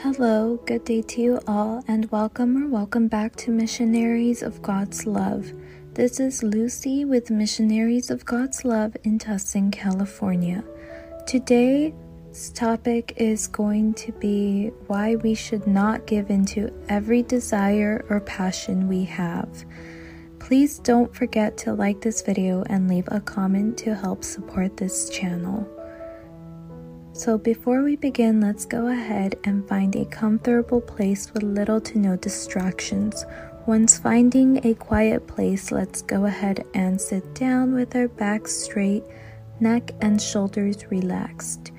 Hello, good day to you all, and welcome or welcome back to Missionaries of God's Love. This is Lucy with Missionaries of God's Love in Tustin, California. Today's topic is going to be why we should not give into every desire or passion we have. Please don't forget to like this video and leave a comment to help support this channel. So, before we begin, let's go ahead and find a comfortable place with little to no distractions. Once finding a quiet place, let's go ahead and sit down with our back straight, neck and shoulders relaxed.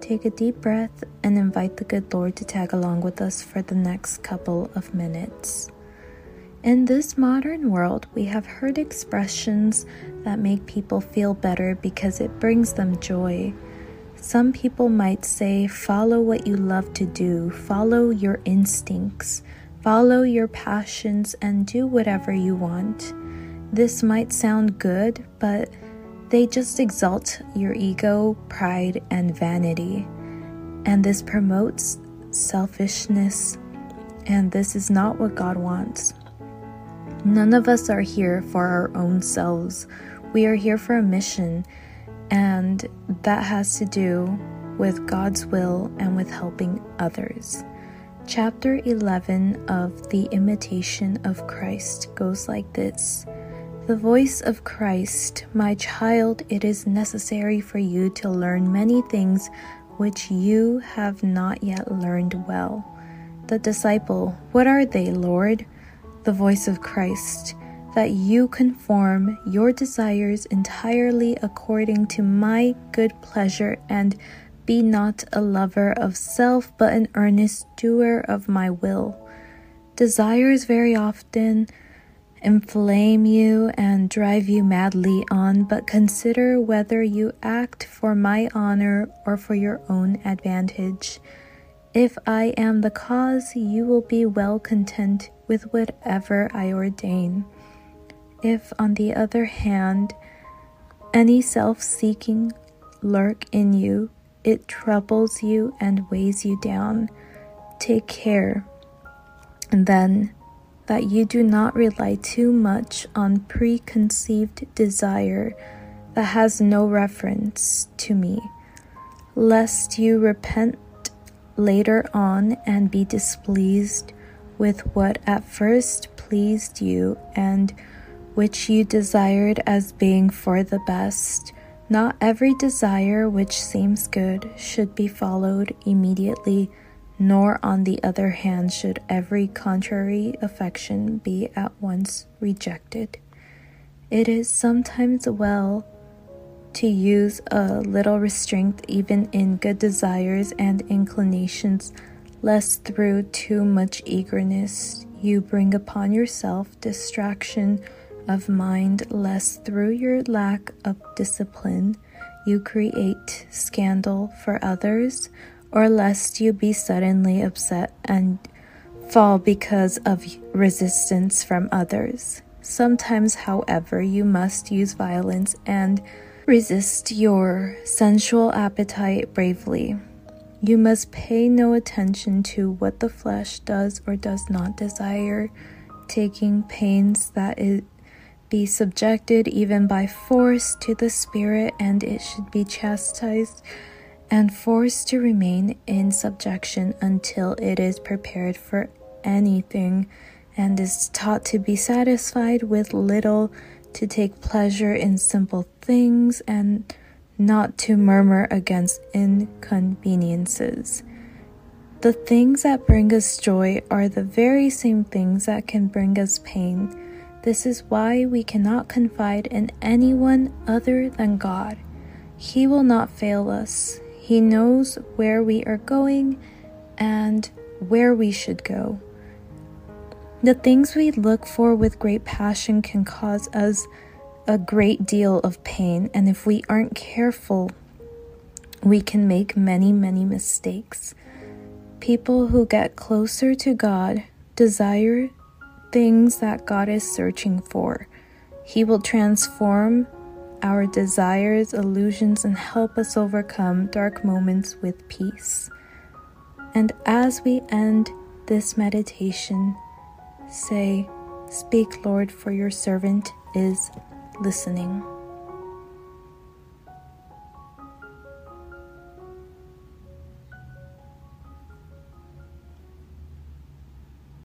Take a deep breath and invite the good Lord to tag along with us for the next couple of minutes. In this modern world, we have heard expressions that make people feel better because it brings them joy. Some people might say, follow what you love to do, follow your instincts, follow your passions, and do whatever you want. This might sound good, but they just exalt your ego, pride, and vanity. And this promotes selfishness, and this is not what God wants. None of us are here for our own selves. We are here for a mission and that has to do with God's will and with helping others. Chapter 11 of The Imitation of Christ goes like this The voice of Christ, my child, it is necessary for you to learn many things which you have not yet learned well. The disciple, What are they, Lord? The voice of Christ, that you conform your desires entirely according to my good pleasure and be not a lover of self, but an earnest doer of my will. Desires very often inflame you and drive you madly on, but consider whether you act for my honor or for your own advantage. If I am the cause, you will be well content with whatever I ordain. If, on the other hand, any self seeking lurk in you, it troubles you and weighs you down. Take care, then, that you do not rely too much on preconceived desire that has no reference to me, lest you repent later on and be displeased with what at first pleased you and which you desired as being for the best. Not every desire which seems good should be followed immediately, nor on the other hand should every contrary affection be at once rejected. It is sometimes well to use a little restraint even in good desires and inclinations, lest through too much eagerness you bring upon yourself distraction of mind, lest through your lack of discipline you create scandal for others, or lest you be suddenly upset and fall because of resistance from others. Sometimes, however, you must use violence and resist your sensual appetite bravely. You must pay no attention to what the flesh does or does not desire, taking pains that it be subjected even by force to the Spirit, and it should be chastised and forced to remain in subjection until it is prepared for anything and is taught to be satisfied with little, to take pleasure in simple things, and not to murmur against inconveniences. The things that bring us joy are the very same things that can bring us pain this is why we cannot confide in anyone other than God. He will not fail us. He knows where we are going and where we should go. The things we look for with great passion can cause us a great deal of pain, and if we aren't careful, we can make many, many mistakes. People who get closer to God desire things that God is searching for. He will transform our desires, illusions, and help us overcome dark moments with peace. And as we end this meditation, say, Speak, Lord, for your servant is listening.